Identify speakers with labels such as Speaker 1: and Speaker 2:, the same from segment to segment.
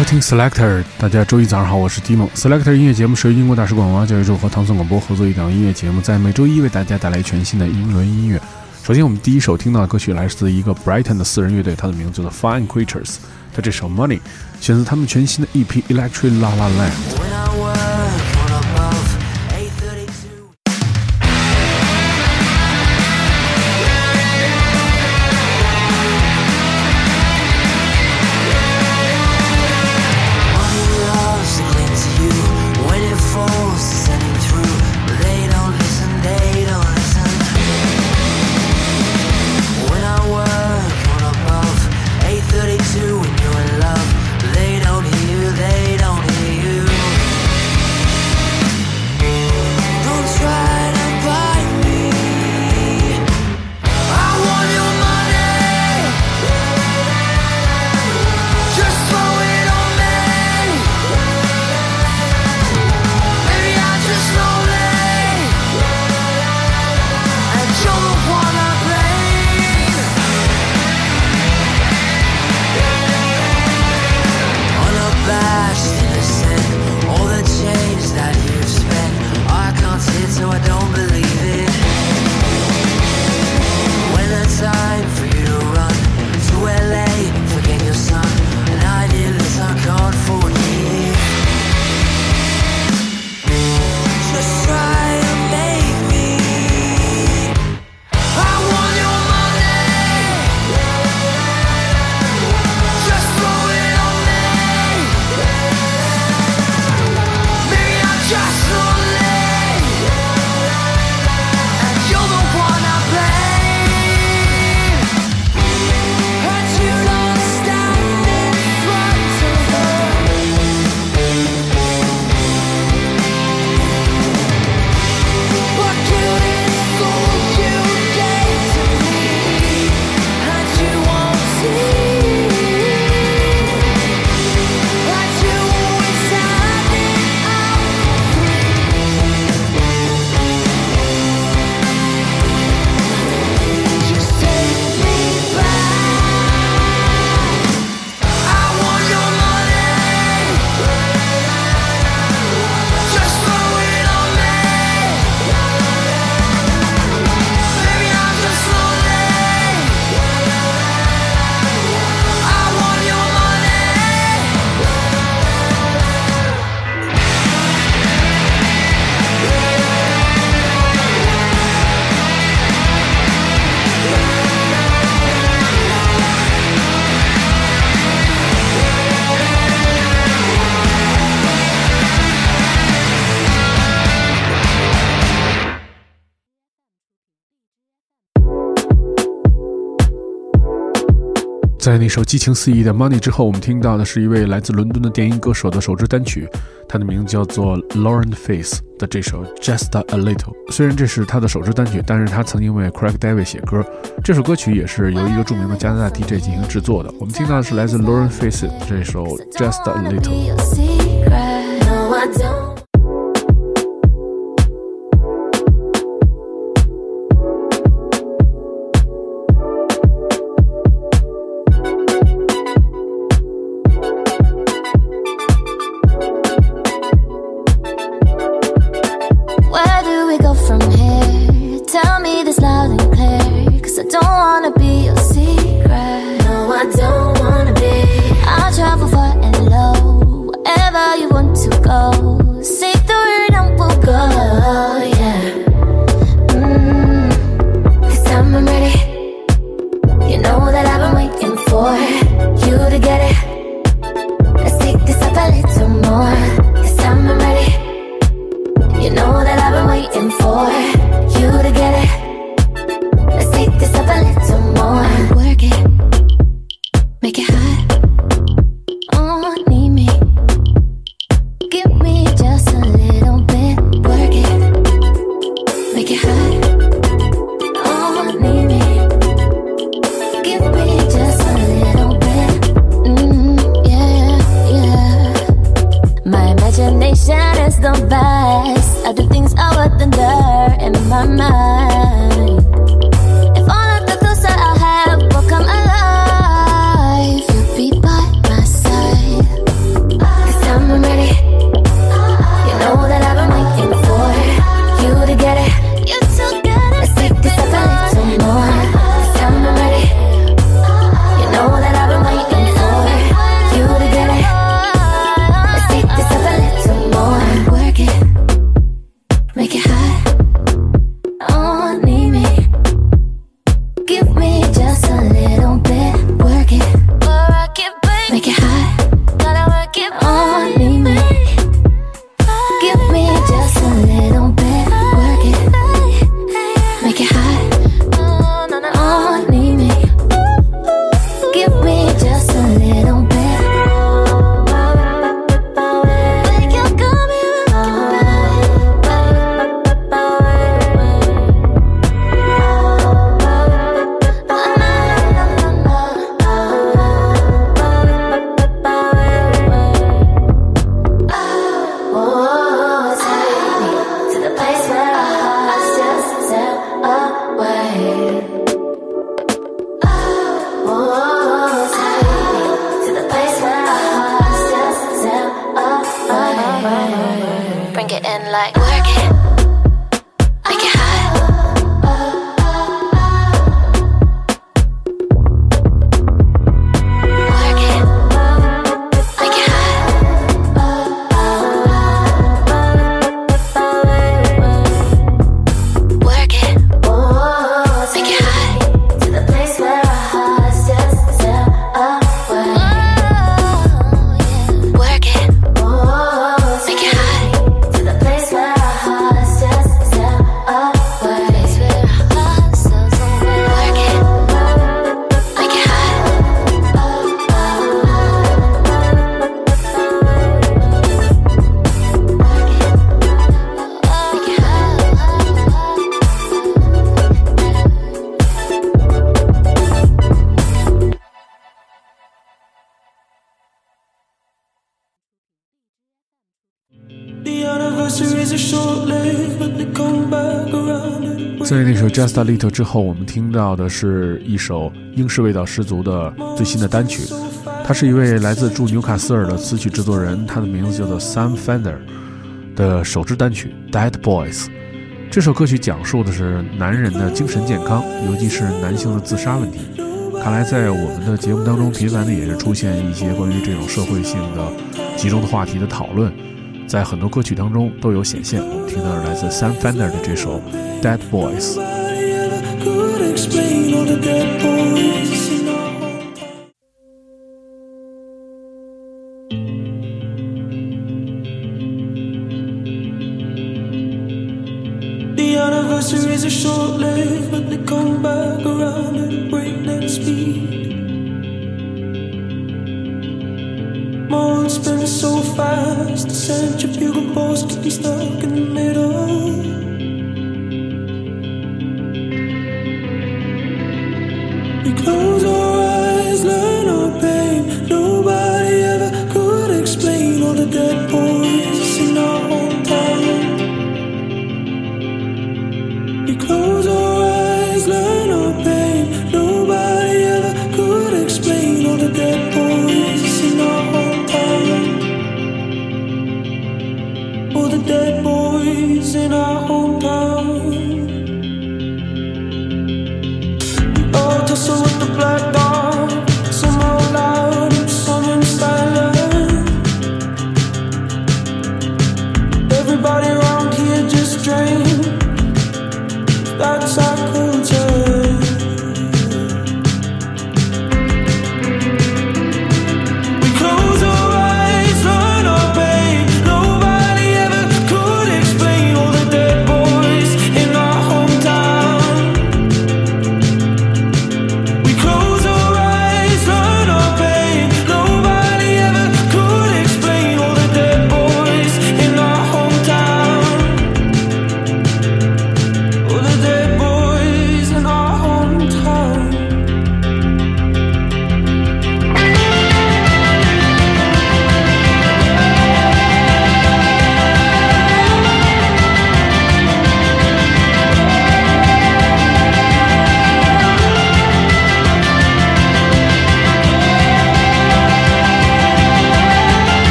Speaker 1: 收听 Selector，大家周一早上好，我是 Dimo。Selector 音乐节目是由英国大使馆文化教育处和唐宋广播合作一档音乐节目，在每周一为大家带来全新的英伦音乐。首先，我们第一首听到的歌曲来自一个 Brighton 的私人乐队，它的名字叫做 Fine Creatures。它这首 Money 选择他们全新的一批 Electric La La Land。在那首激情四溢的《Money》之后，我们听到的是一位来自伦敦的电音歌手的首支单曲，他的名字叫做 Lauren Face 的这首 Just a Little。虽然这是他的首支单曲，但是他曾经为 Craig David 写歌。这首歌曲也是由一个著名的加拿大 DJ 进行制作的。我们听到的是来自 Lauren Face 这首 Just a Little。
Speaker 2: loud and clear Cause I don't wanna be your secret. No, I don't wanna be. I'll travel far and low Wherever you want to go. See Mm-hmm, imagination is
Speaker 3: the best. I do things I would than dare
Speaker 4: in my mind. Just a Little》之后，我们听到的是一首英式味道十足的最新的单曲。他是一位来自驻纽卡斯尔的词曲制作人，他的名字叫做 Sam Fender 的首支单曲《Dead Boys》。这首歌曲讲述的是男人的精神健康，尤其是男性的自杀问题。看来在我们的节目当中，频繁的也是出现一些关于这种社会性的集中的话题的讨论，在很多歌曲当中都有显现。我们听到来自 Sam Fender 的这首《Dead Boys》。
Speaker 3: Explain all the dead boys in our hometown. The anniversaries are short-lived, but they come back around at breakneck speed. Months spent so fast, the centrifugal force keeps me stuck in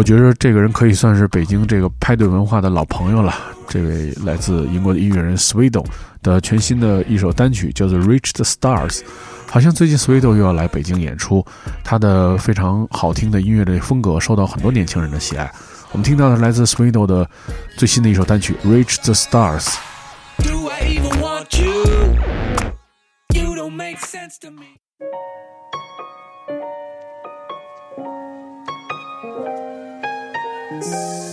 Speaker 5: 我觉得这个人可以算是北京这个派对文化的老朋友了。这位来自英国的音乐人 Swedo 的全新的一首单曲叫做《Reach the Stars》，好像最近 Swedo 又要来北京演出。他的非常好听的音乐的风格受到很多年轻人的喜爱。我们听到的来自 Swedo 的最新的一首单曲《Reach the Stars》。
Speaker 6: Do I even want you? You don't make sense to me. Música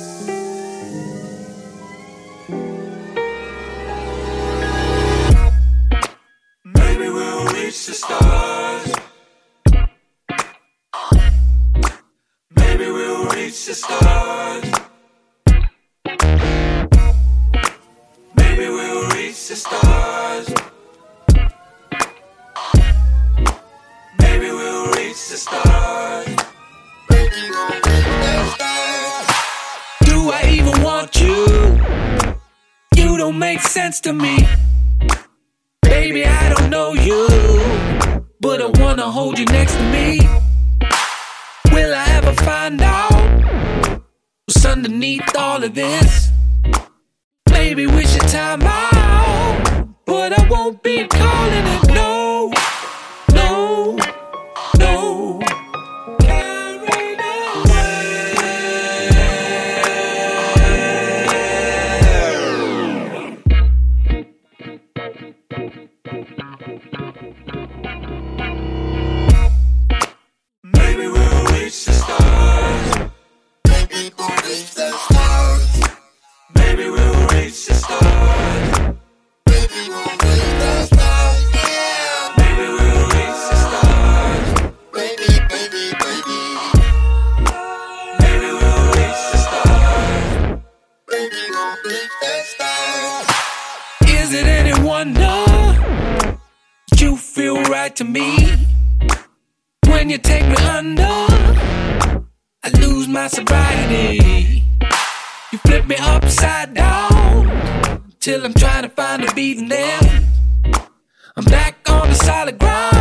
Speaker 6: find out what's underneath all of this? Maybe we should time out, but I won't be calling it no, to me? When you take me under, I lose my sobriety. You flip me upside down till I'm trying to find a beating there. I'm back on the solid ground,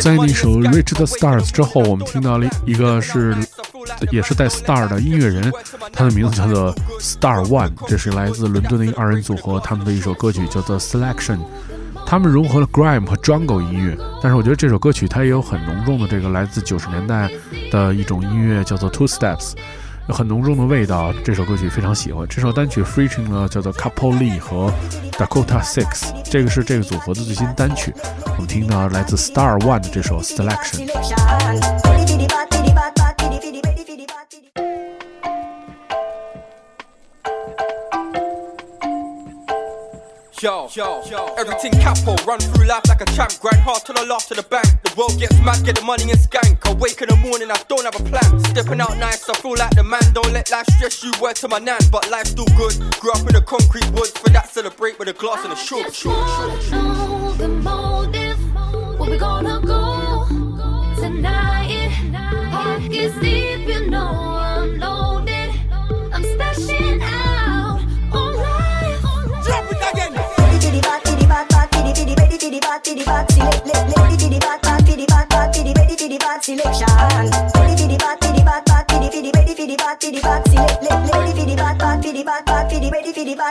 Speaker 5: 在那首《Reach the Stars》之后，我们听到了一个是也是带 star 的音乐人，他的名字叫做 Star One，这是来自伦敦的一二人组合，他们的一首歌曲叫做 Selection。他们融合了 grime 和 jungle 音乐，但是我觉得这首歌曲它也有很浓重的这个来自九十年代的一种音乐，叫做 two steps，很浓重的味道。这首歌曲非常喜欢。这首单曲 freaking 呢叫做 Couple Lee 和 Dakota Six，这个是这个组合的最新单曲。我们听到来自 Star One 的这首 Selection。
Speaker 7: Yo, yo, yo. Everything capo, run through life like a champ, grind hard till the last to the bank. The world gets mad, get the money and skank. I wake in the morning, I don't have a plan. Stepping out nice, I feel like the man. Don't let life stress you, word to my nan. But life's still good. Grew up in the concrete woods, for that celebrate with a glass and a short, short, short, short.
Speaker 4: the motive. Where we gonna go? Pockets deep, you know I'm loaded. I'm splashing out on life.
Speaker 7: Drop it again.
Speaker 8: Selection. Pity pity bad, pity bad, bad, pity pity pity pity bad, pity bad, select,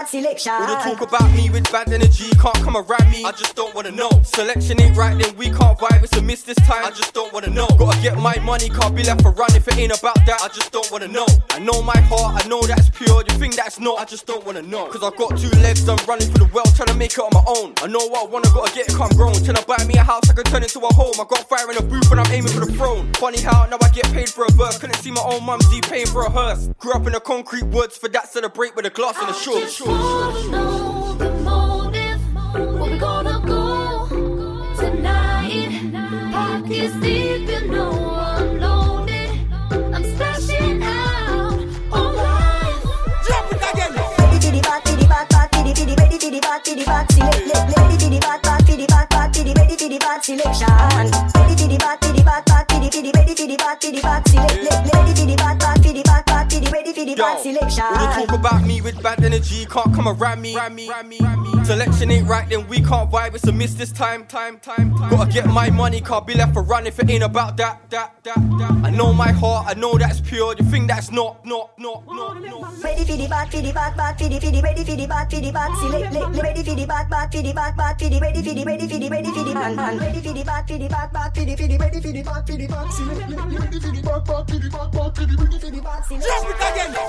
Speaker 8: selection.
Speaker 7: All the talk about me with bad energy can't come around me. I just don't wanna know. Selection ain't right, then we can't vibe. It's a miss this time. I just don't wanna know. Gotta get my money, can't be left for run if it ain't about that. I just don't wanna know. I know my heart, I know that's pure. You think that's not? I just don't wanna know. Cause I've got two legs, I'm running for the world, trying to make it on my own. I know what I wanna, gotta get it, come grown. Till I buy me a house, I can turn it to a home. I got fire in a booth and I'm aiming for the throne. Funny how now I get paid for a verse. Couldn't see my own mum see paying for a hearse. Grew up in the concrete woods, for that celebrate with a glass and a shore.
Speaker 4: Just wanna know the motive. Where we gonna go tonight? Pockets deep, you know I'm loaded. I'm splashing out on life.
Speaker 7: Drop it again.
Speaker 8: Pity bad, pity bad, bad, pity pity pity pity bad, pity bad, select, let, let, pity bad, bad, pity bad, bad, pity pity pity bad selection. Pity pity bad, bad
Speaker 7: all the talk about me with bad energy can't come around me. Selection ain't right, then we can't vibe. It's a miss this time. Time, time, time. Gotta get my money, can't be left for run if it ain't about that. That, that, that. I know my heart, I know that's pure. You think that's not, not, not, not, not.
Speaker 8: Ready for the bad, for the bad, bad, for the, for the, ready for the bad, for the bad, select, let, let, ready for the bad, bad, for the bad, bad, for the, ready for the, ready for the, ready for the, man, man, ready for the bad, for the bad, bad, for the, for the, ready for the bad, for the bad, select, let, let, ready for the bad, bad, for the bad, bad, for the, ready for the bad, select.
Speaker 7: Drop it again.
Speaker 8: Ready for the bad, for the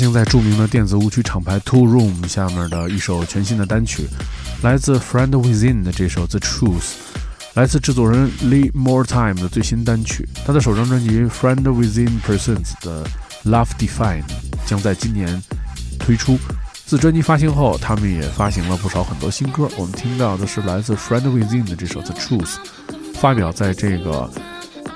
Speaker 5: 行在著名的电子舞曲厂牌 Two Room 下面的一首全新的单曲，来自 Friend Within 的这首 The Truth，来自制作人 Lee More Time 的最新单曲。他的首张专辑 Friend Within Presents 的 Love Define 将在今年推出。自专辑发行后，他们也发行了不少很多新歌。我们听到的是来自 Friend Within 的这首 The Truth，发表在这个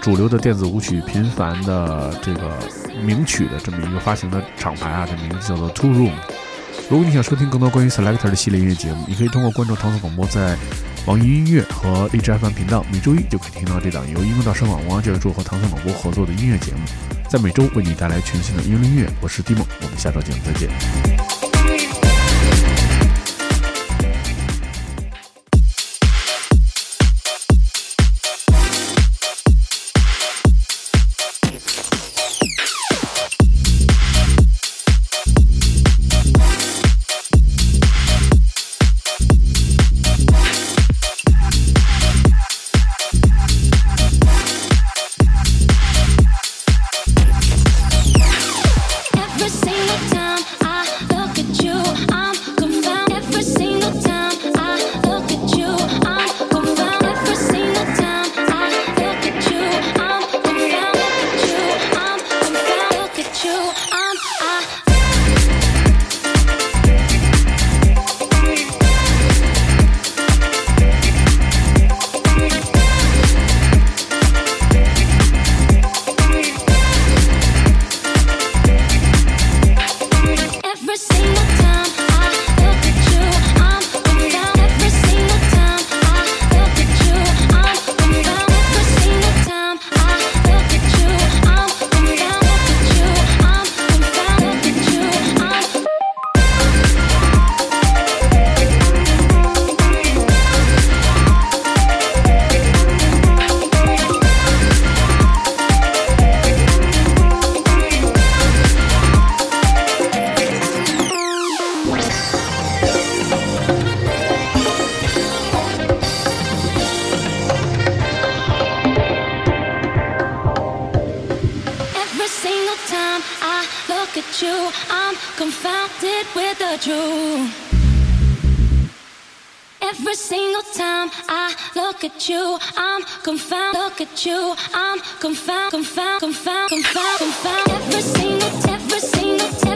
Speaker 5: 主流的电子舞曲频繁的这个名曲的这么一个发行的厂牌啊，这名字叫做 Two Room。如果你想收听更多关于 Selector 的系列音乐节目，你可以通过关注唐宋广播在网易音乐和荔枝 FM 频道，每周一就可以听到这档由音乐大声网、王教育处和唐宋广播合作的音乐节目，在每周为你带来全新的英伦音乐。我是 Dimo，我们下周节目再见。
Speaker 4: Time I look at you, I'm confound. Look at you, I'm confound, confound, confound, confound, confound. Every single, every single, every.